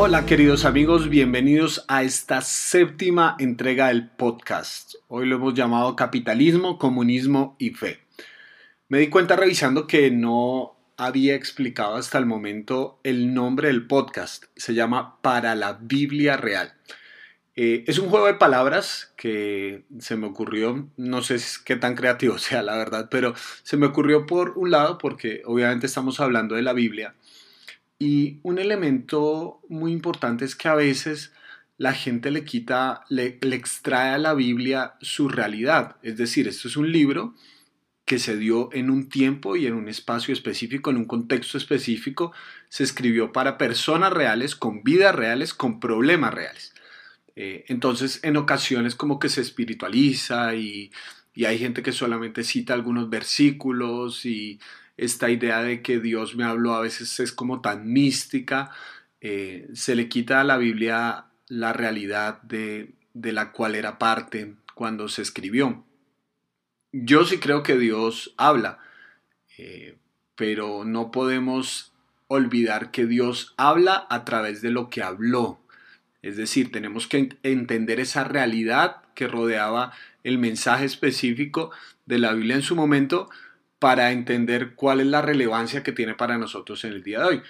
Hola queridos amigos, bienvenidos a esta séptima entrega del podcast. Hoy lo hemos llamado Capitalismo, Comunismo y Fe. Me di cuenta revisando que no había explicado hasta el momento el nombre del podcast. Se llama Para la Biblia Real. Eh, es un juego de palabras que se me ocurrió, no sé qué tan creativo sea la verdad, pero se me ocurrió por un lado porque obviamente estamos hablando de la Biblia y un elemento muy importante es que a veces la gente le quita, le, le extrae a la Biblia su realidad. Es decir, esto es un libro que se dio en un tiempo y en un espacio específico, en un contexto específico, se escribió para personas reales, con vidas reales, con problemas reales. Eh, entonces, en ocasiones como que se espiritualiza y, hay gente que solamente cita algunos versículos y esta idea de que Dios me habló a veces es como tan mística, eh, se le quita a la Biblia la realidad de, la cual era parte cuando se escribió. Yo sí creo que Dios habla, eh, pero no podemos olvidar que Dios habla a través de lo que habló. Es decir, tenemos que entender esa realidad que rodeaba el mensaje específico de la Biblia en su momento para entender cuál es la relevancia que tiene para nosotros en el día de hoy.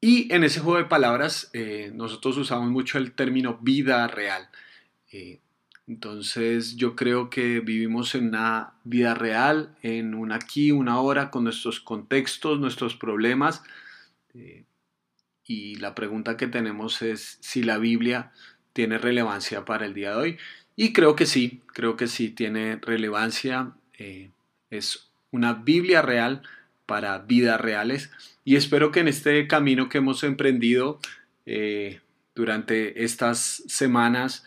Y en ese juego de palabras eh, nosotros usamos mucho el término vida real. Eh, entonces yo creo que vivimos en una vida real, en un aquí, una hora, con nuestros contextos, nuestros problemas. Eh, y la pregunta que tenemos es si la Biblia tiene relevancia para el día de hoy. Y creo que sí, creo que sí tiene relevancia. Es una Biblia real para vidas reales. Y espero que en este camino que hemos emprendido eh, durante estas semanas,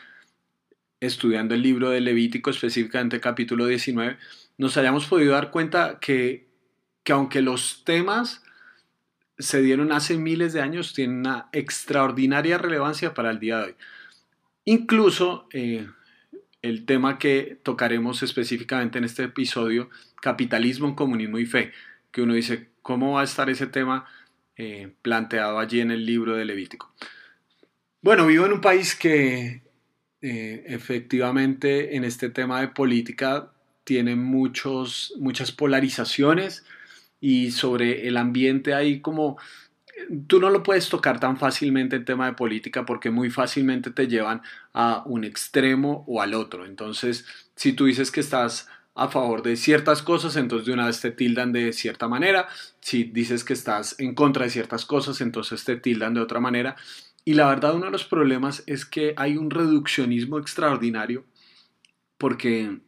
estudiando el libro de Levítico, específicamente capítulo 19, nos hayamos podido dar cuenta que, que aunque los temas se dieron hace miles de años tienen una extraordinaria relevancia para el día de hoy. Incluso eh, el tema que tocaremos específicamente en este episodio, capitalismo, comunismo y fe, que uno dice, ¿cómo va a estar ese tema eh, planteado allí en el libro de Levítico? Bueno, vivo en un país que eh, efectivamente en este tema de política tiene muchos, muchas polarizaciones, y sobre el ambiente ahí como tú no lo puedes tocar tan fácilmente en tema de política porque muy fácilmente te llevan a un extremo o al otro. Entonces, si tú dices que estás a favor de ciertas cosas, entonces de una vez te tildan de cierta manera. Si dices que estás en contra de ciertas cosas, entonces te tildan de otra manera. Y la verdad, uno de los problemas es que hay un reduccionismo extraordinario porque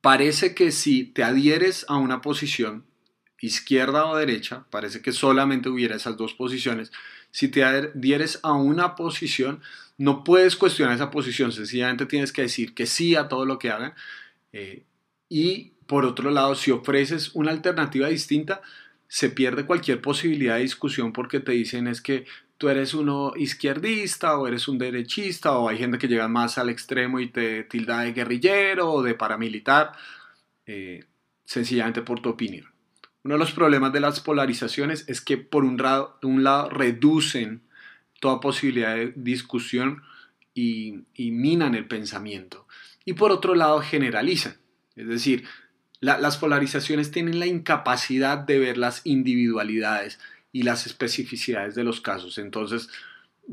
parece que si te adhieres a una posición, izquierda o derecha, parece que solamente hubiera esas dos posiciones. Si te adhieres a una posición, no puedes cuestionar esa posición, sencillamente tienes que decir que sí a todo lo que hagan. Eh, y por otro lado, si ofreces una alternativa distinta, se pierde cualquier posibilidad de discusión porque te dicen es que tú eres uno izquierdista o eres un derechista o hay gente que llega más al extremo y te tilda de guerrillero o de paramilitar, eh, sencillamente por tu opinión. Uno de los problemas de las polarizaciones es que por un lado, reducen toda posibilidad de discusión y, minan el pensamiento. Y por otro lado generalizan. Es decir, las polarizaciones tienen la incapacidad de ver las individualidades y las especificidades de los casos. Entonces,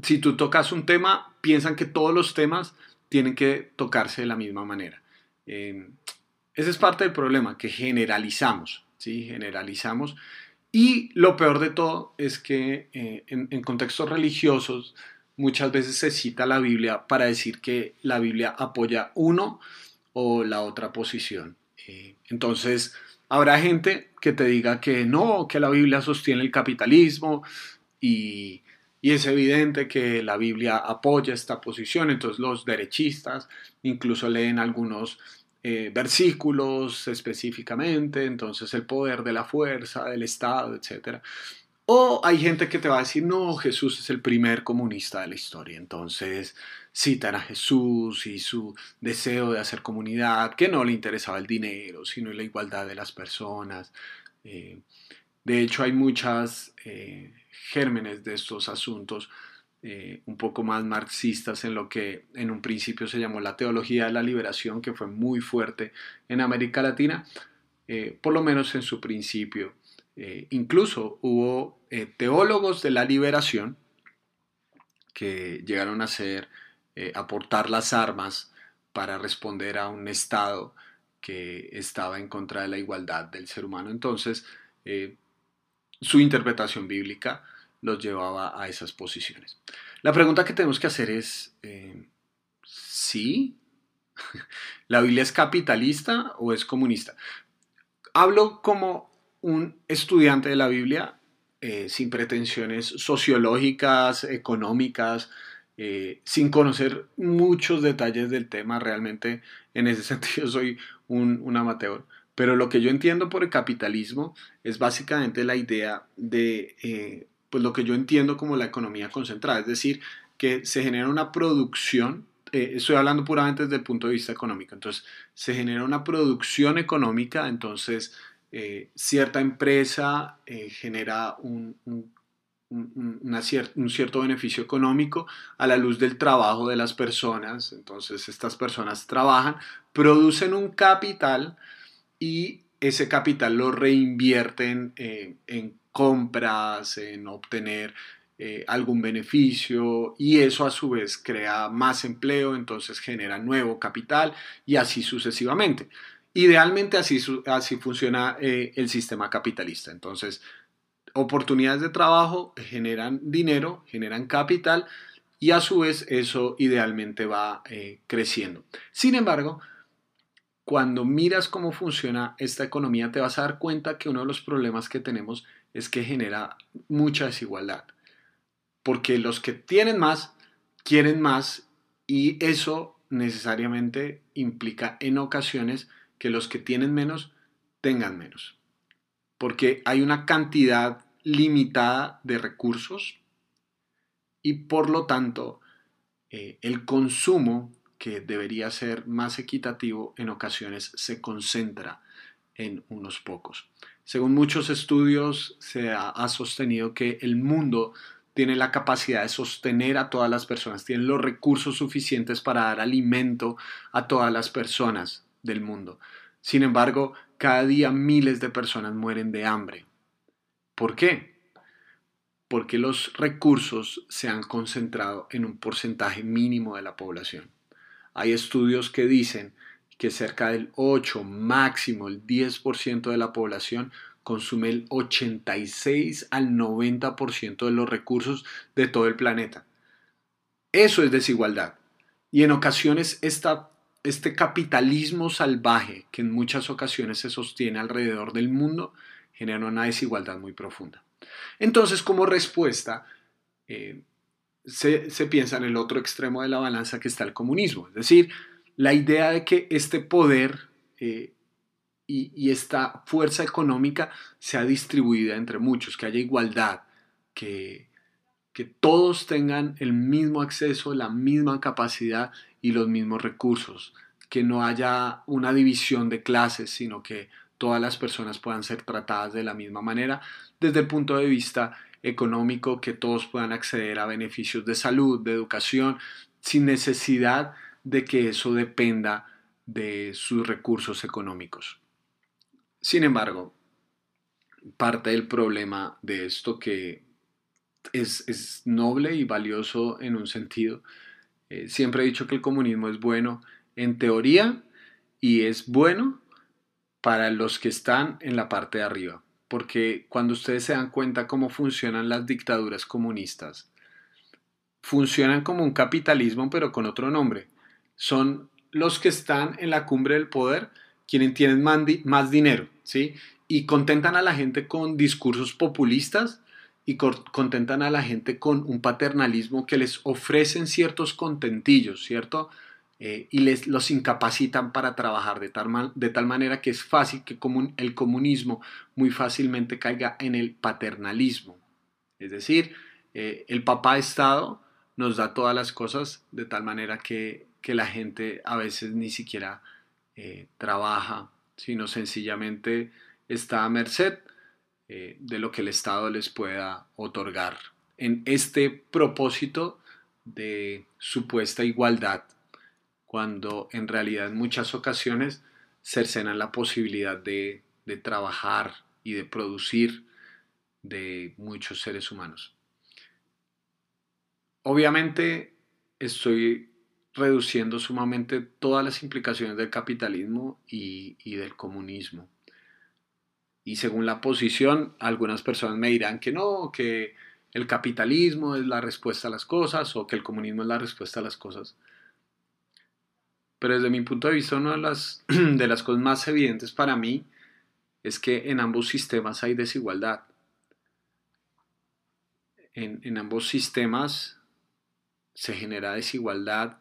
si tú tocas un tema, piensan que todos los temas tienen que tocarse de la misma manera. Eh, ese es parte del problema, que generalizamos. ¿Sí? generalizamos. Y lo peor de todo es que eh, en, contextos religiosos muchas veces se cita la Biblia para decir que la Biblia apoya uno o la otra posición. Eh, entonces, habrá gente que te diga que no, que la Biblia sostiene el capitalismo y, y es evidente que la Biblia apoya esta posición. Entonces los derechistas incluso leen algunos eh, versículos específicamente, entonces el poder de la fuerza, del Estado, etc. O hay gente que te va a decir, no, Jesús es el primer comunista de la historia, entonces citan a Jesús y su deseo de hacer comunidad, que no le interesaba el dinero, sino la igualdad de las personas. Eh, de hecho, hay muchas eh, gérmenes de estos asuntos eh, un poco más marxistas en lo que en un principio se llamó la teología de la liberación, que fue muy fuerte en América Latina, eh, por lo menos en su principio. incluso hubo teólogos de la liberación que llegaron a ser, aportar las armas para responder a un Estado que estaba en contra de la igualdad del ser humano. Entonces, su interpretación bíblica los llevaba a esas posiciones. La pregunta que tenemos que hacer es, eh, ¿sí? ¿La Biblia es capitalista o es comunista? Hablo como un estudiante de la Biblia eh, sin pretensiones sociológicas, económicas, eh, sin conocer muchos detalles del tema. Realmente en ese sentido soy un, un amateur. Pero lo que yo entiendo por el capitalismo es básicamente la idea de pues lo que yo entiendo como la economía concentrada, es decir, que se genera una producción, eh, estoy hablando puramente desde el punto de vista económico, entonces se genera una producción económica, entonces eh, cierta empresa eh, genera un, un, un, cierto beneficio económico a la luz del trabajo de las personas, entonces estas personas trabajan, producen un capital y ese capital lo reinvierten en compras, en obtener eh, algún beneficio y eso a su vez crea más empleo, entonces genera nuevo capital y así sucesivamente. Idealmente así, así funciona eh, el sistema capitalista. Entonces, oportunidades de trabajo generan dinero, generan capital y a su vez eso idealmente va eh, creciendo. Sin embargo, cuando miras cómo funciona esta economía, te vas a dar cuenta que uno de los problemas que tenemos es que genera mucha desigualdad. Porque los que tienen más, quieren más y eso necesariamente implica en ocasiones que los que tienen menos tengan menos. Porque hay una cantidad limitada de recursos y por lo tanto eh, el consumo que debería ser más equitativo en ocasiones se concentra en unos pocos. Según muchos estudios, se ha, sostenido que el mundo tiene la capacidad de sostener a todas las personas, tiene los recursos suficientes para dar alimento a todas las personas del mundo. Sin embargo, cada día miles de personas mueren de hambre. ¿Por qué? Porque los recursos se han concentrado en un porcentaje mínimo de la población. Hay estudios que dicen que cerca del 8, máximo el 10% de la población consume el 86 al 90% de los recursos de todo el planeta. Eso es desigualdad. Y en ocasiones esta, este capitalismo salvaje que en muchas ocasiones se sostiene alrededor del mundo genera una desigualdad muy profunda. Entonces, como respuesta, eh, se, se piensa en el otro extremo de la balanza que está el comunismo. Es decir, la idea de que este poder eh, y, esta fuerza económica sea distribuida entre muchos, que haya igualdad, que, que todos tengan el mismo acceso, la misma capacidad y los mismos recursos, que no haya una división de clases, sino que todas las personas puedan ser tratadas de la misma manera desde el punto de vista económico, que todos puedan acceder a beneficios de salud, de educación, sin necesidad de que eso dependa de sus recursos económicos. Sin embargo, parte del problema de esto que es, noble y valioso en un sentido, eh, siempre he dicho que el comunismo es bueno en teoría y es bueno para los que están en la parte de arriba, porque cuando ustedes se dan cuenta cómo funcionan las dictaduras comunistas, funcionan como un capitalismo pero con otro nombre son los que están en la cumbre del poder quienes tienen más dinero, ¿sí? Y contentan a la gente con discursos populistas y contentan a la gente con un paternalismo que les ofrecen ciertos contentillos, ¿cierto? Eh, y les, los incapacitan para trabajar de tal, de tal manera que es fácil que el comunismo muy fácilmente caiga en el paternalismo. Es decir, eh, el papá Estado nos da todas las cosas de tal manera que que la gente a veces ni siquiera eh, trabaja, sino sencillamente está a merced eh, de lo que el Estado les pueda otorgar en este propósito de supuesta igualdad, cuando en realidad en muchas ocasiones cercenan la posibilidad de, de trabajar y de producir de muchos seres humanos. Obviamente estoy reduciendo sumamente todas las implicaciones del capitalismo y, del comunismo. Y según la posición, algunas personas me dirán que no, que el capitalismo es la respuesta a las cosas o que el comunismo es la respuesta a las cosas. Pero desde mi punto de vista, una de las, de las cosas más evidentes para mí es que en ambos sistemas hay desigualdad. En, en ambos sistemas se genera desigualdad,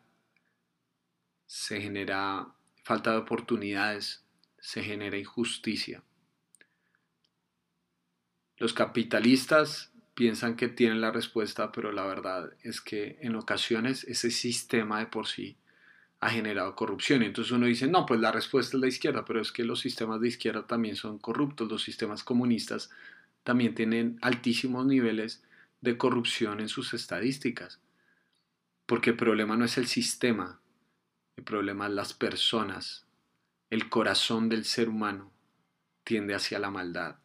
se genera falta de oportunidades, se genera injusticia. Los capitalistas piensan que tienen la respuesta, pero la verdad es que en ocasiones ese sistema de por sí ha generado corrupción. Entonces uno dice, no, pues la respuesta es la izquierda, pero es que los sistemas de izquierda también son corruptos, los sistemas comunistas también tienen altísimos niveles de corrupción en sus estadísticas. Porque el problema no es el sistema, el problema es las personas. El corazón del ser humano tiende hacia la maldad.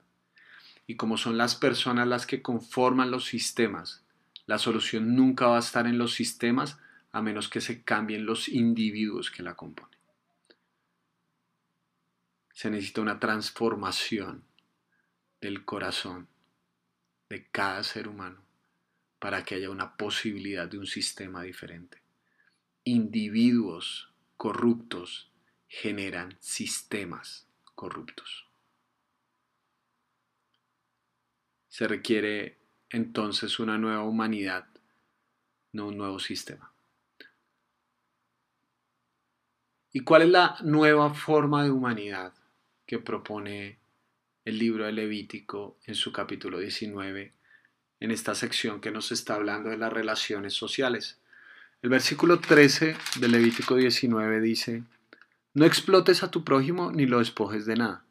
Y como son las personas las que conforman los sistemas, la solución nunca va a estar en los sistemas a menos que se cambien los individuos que la componen. Se necesita una transformación del corazón de cada ser humano para que haya una posibilidad de un sistema diferente. Individuos corruptos generan sistemas corruptos. Se requiere entonces una nueva humanidad, no un nuevo sistema. ¿Y cuál es la nueva forma de humanidad que propone el libro de Levítico en su capítulo 19 en esta sección que nos está hablando de las relaciones sociales. El versículo 13 de Levítico 19 dice, No explotes a tu prójimo ni lo despojes de nada.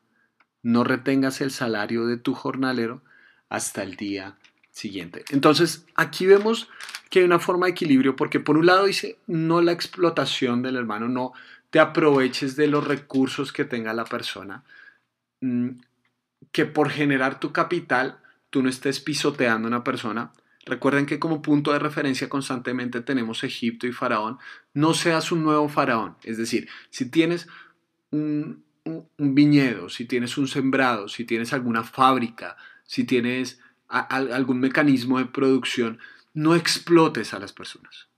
No retengas el salario de tu jornalero hasta el día siguiente. Entonces, aquí vemos que hay una forma de equilibrio porque por un lado dice, no la explotación del hermano, no te aproveches de los recursos que tenga la persona, mm, que por generar tu capital tú no estés pisoteando a una persona. Recuerden que como punto de referencia constantemente tenemos Egipto y Faraón. No seas un nuevo Faraón. Es decir, si tienes un, viñedo, si tienes un sembrado, si tienes alguna fábrica, si tienes algún mecanismo de producción, no explotes a las personas.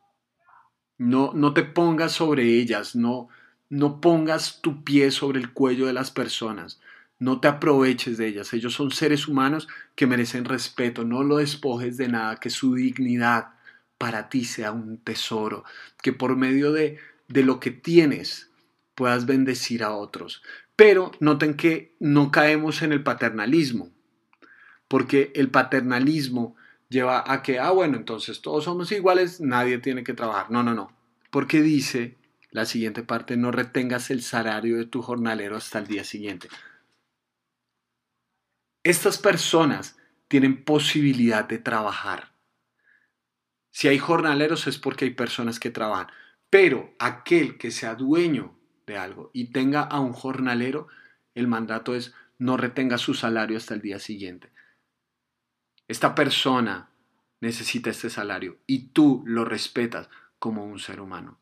No, no te pongas sobre ellas, no, no pongas tu pie sobre el cuello de las personas. No te aproveches de ellas. Ellos son seres humanos que merecen respeto. No lo despojes de nada, que su dignidad para ti sea un tesoro. Que por medio de, de lo que tienes puedas bendecir a otros. Pero noten que no caemos en el paternalismo. Porque el paternalismo lleva a que, ah, bueno, entonces todos somos iguales, nadie tiene que trabajar. No, no, no. Porque dice la siguiente parte, no retengas el salario de tu jornalero hasta el día siguiente. Estas personas tienen posibilidad de trabajar. Si hay jornaleros es porque hay personas que trabajan. Pero aquel que sea dueño de algo y tenga a un jornalero, el mandato es no retenga su salario hasta el día siguiente. Esta persona necesita este salario y tú lo respetas como un ser humano.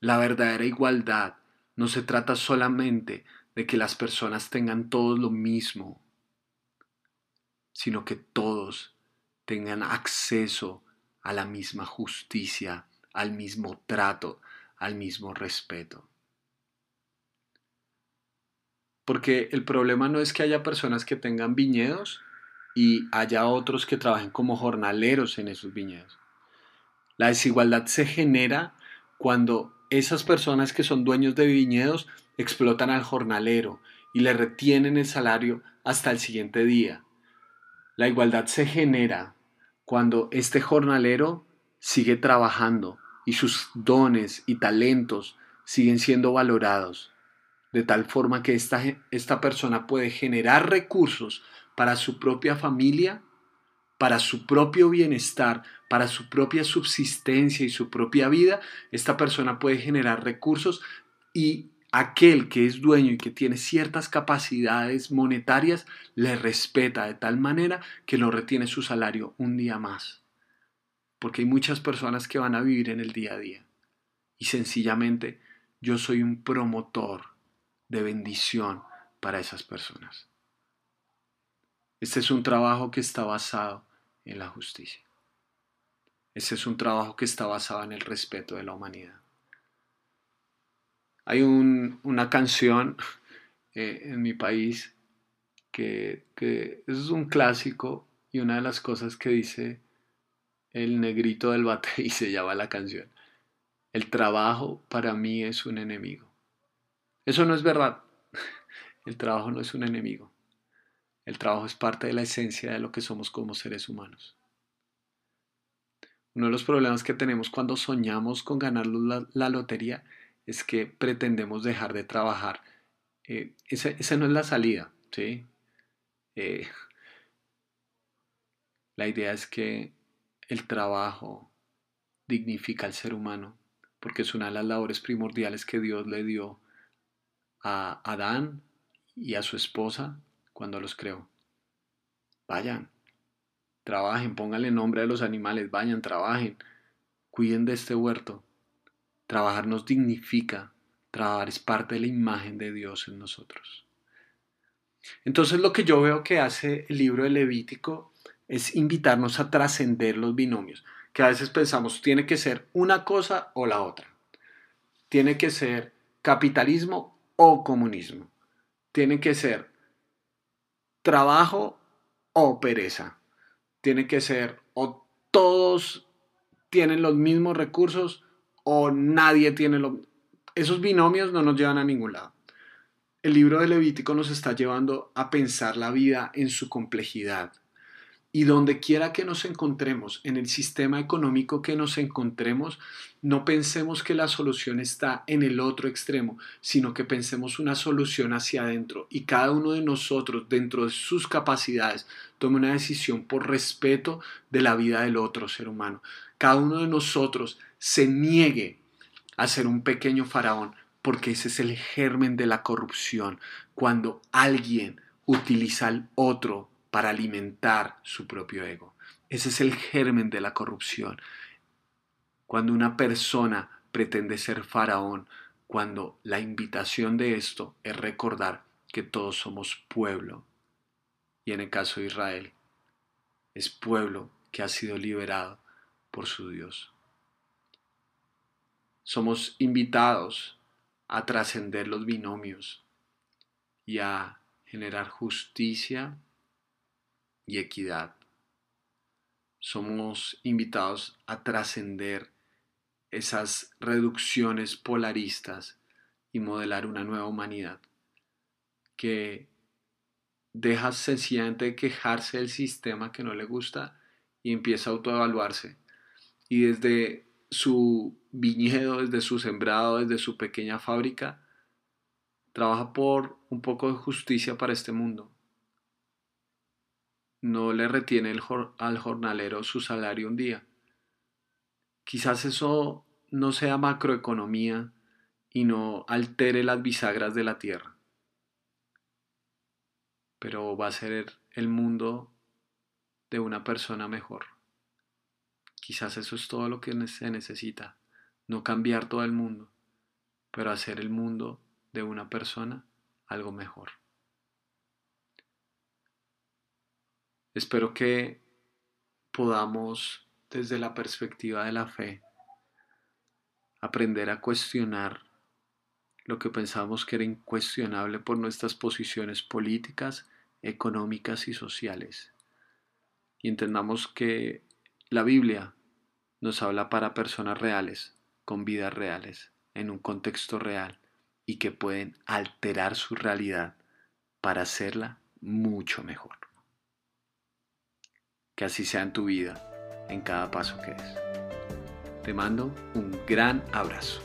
La verdadera igualdad no se trata solamente de que las personas tengan todo lo mismo sino que todos tengan acceso a la misma justicia, al mismo trato, al mismo respeto. Porque el problema no es que haya personas que tengan viñedos y haya otros que trabajen como jornaleros en esos viñedos. La desigualdad se genera cuando esas personas que son dueños de viñedos explotan al jornalero y le retienen el salario hasta el siguiente día la igualdad se genera cuando este jornalero sigue trabajando y sus dones y talentos siguen siendo valorados, de tal forma que esta, esta persona puede generar recursos para su propia familia para su propio bienestar, para su propia subsistencia y su propia vida, esta persona puede generar recursos y aquel que es dueño y que tiene ciertas capacidades monetarias le respeta de tal manera que lo retiene su salario un día más. Porque hay muchas personas que van a vivir en el día a día. Y sencillamente yo soy un promotor de bendición para esas personas. Este es un trabajo que está basado en la justicia. Este es un trabajo que está basado en el respeto de la humanidad. Hay una canción eh, en mi país que, es un clásico y una de las cosas que dice el negrito del bate y se llama la canción. El trabajo para mí es un enemigo. Eso no es verdad. El trabajo no es un enemigo. El trabajo es parte de la esencia de lo que somos como seres humanos. Uno de los problemas que tenemos cuando soñamos con ganar la, lotería es que pretendemos dejar de trabajar. Eh, esa, no es la salida, ¿sí? Eh, la idea es que el trabajo dignifica al ser humano, porque es una de las labores primordiales que Dios le dio a Adán y a su esposa cuando los creó. Vayan, trabajen, pónganle nombre a los animales, vayan, trabajen, cuiden de este huerto. Trabajar nos dignifica, trabajar es parte de la imagen de Dios en nosotros. Entonces lo que yo veo que hace el libro de Levítico es invitarnos a trascender los binomios, que a veces pensamos tiene que ser una cosa o la otra. Tiene que ser capitalismo o comunismo. Tiene que ser trabajo o pereza. Tiene que ser o todos tienen los mismos recursos o nadie tiene los... Esos binomios no nos llevan a ningún lado. El libro de Levítico nos está llevando a pensar la vida en su complejidad, y donde quiera que nos encontremos, en el sistema económico que nos encontremos, no pensemos que la solución está en el otro extremo, sino que pensemos una solución hacia adentro y cada uno de nosotros, dentro de sus capacidades, tome una decisión por respeto de la vida del otro ser humano. Cada uno de nosotros se niegue a ser un pequeño faraón, porque ese es el germen de la corrupción, cuando alguien utiliza al otro para alimentar su propio ego. Ese es el germen de la corrupción. Cuando una persona pretende ser faraón, cuando la invitación de esto es recordar que todos somos pueblo, y en el caso de Israel, es pueblo que ha sido liberado por su Dios. Somos invitados a trascender los binomios y a generar justicia y equidad. Somos invitados a trascender esas reducciones polaristas y modelar una nueva humanidad que deja sencillamente de quejarse del sistema que no le gusta y empieza a autoevaluarse. Y desde su viñedo, desde su sembrado, desde su pequeña fábrica, trabaja por un poco de justicia para este mundo no le retiene al jornalero su salario un día. Quizás eso no sea macroeconomía y no altere las bisagras de la tierra, pero va a ser el mundo de una persona mejor. Quizás eso es todo lo que se necesita, no cambiar todo el mundo, pero hacer el mundo de una persona algo mejor. Espero que podamos, desde la perspectiva de la fe, aprender a cuestionar lo que pensamos que era incuestionable por nuestras posiciones políticas, económicas y sociales. Y entendamos que la Biblia nos habla para personas reales, con vidas reales, en un contexto real, y que pueden alterar su realidad para hacerla mucho mejor. Que así sea en tu vida, en cada paso que des. Te mando un gran abrazo.